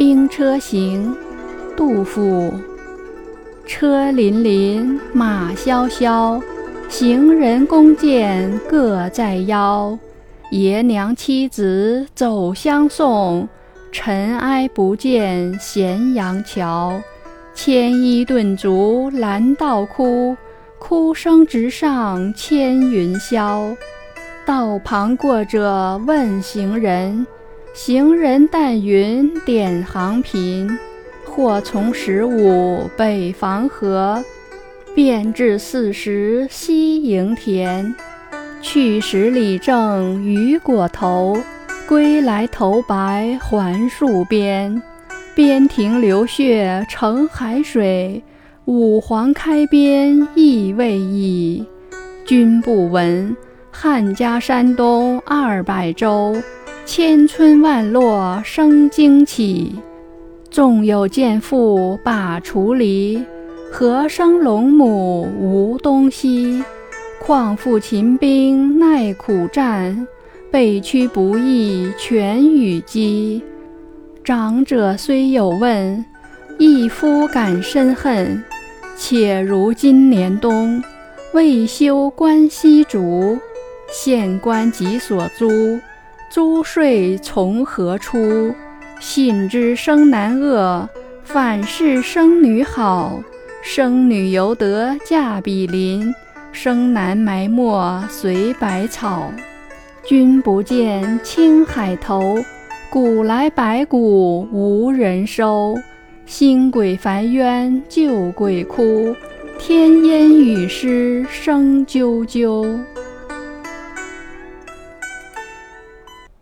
兵车行，杜甫。车辚辚，马萧萧，行人弓箭各在腰。爷娘妻子走相送，尘埃不见咸阳桥。牵衣顿足拦道哭，哭声直上千云霄。道旁过者问行人，行人但云点行频。或从十五北防河，便至四十西营田。去时里正雨裹头，归来头白还戍边。边庭流血成海水，五皇开边意未已。君不闻，汉家山东二百州，千村万落生荆杞。纵有剑妇把锄犁，何生龙母无东西？况复秦兵耐苦战，被驱不亦全与鸡。长者虽有问，一夫感深恨。且如今年冬，未休关西卒，县官急所租，租税从何出？信知生男恶，反是生女好。生女犹得嫁比邻，生男埋没随百草。君不见青海头，古来白骨无人收。新鬼烦冤旧鬼哭，天烟雨湿声啾啾。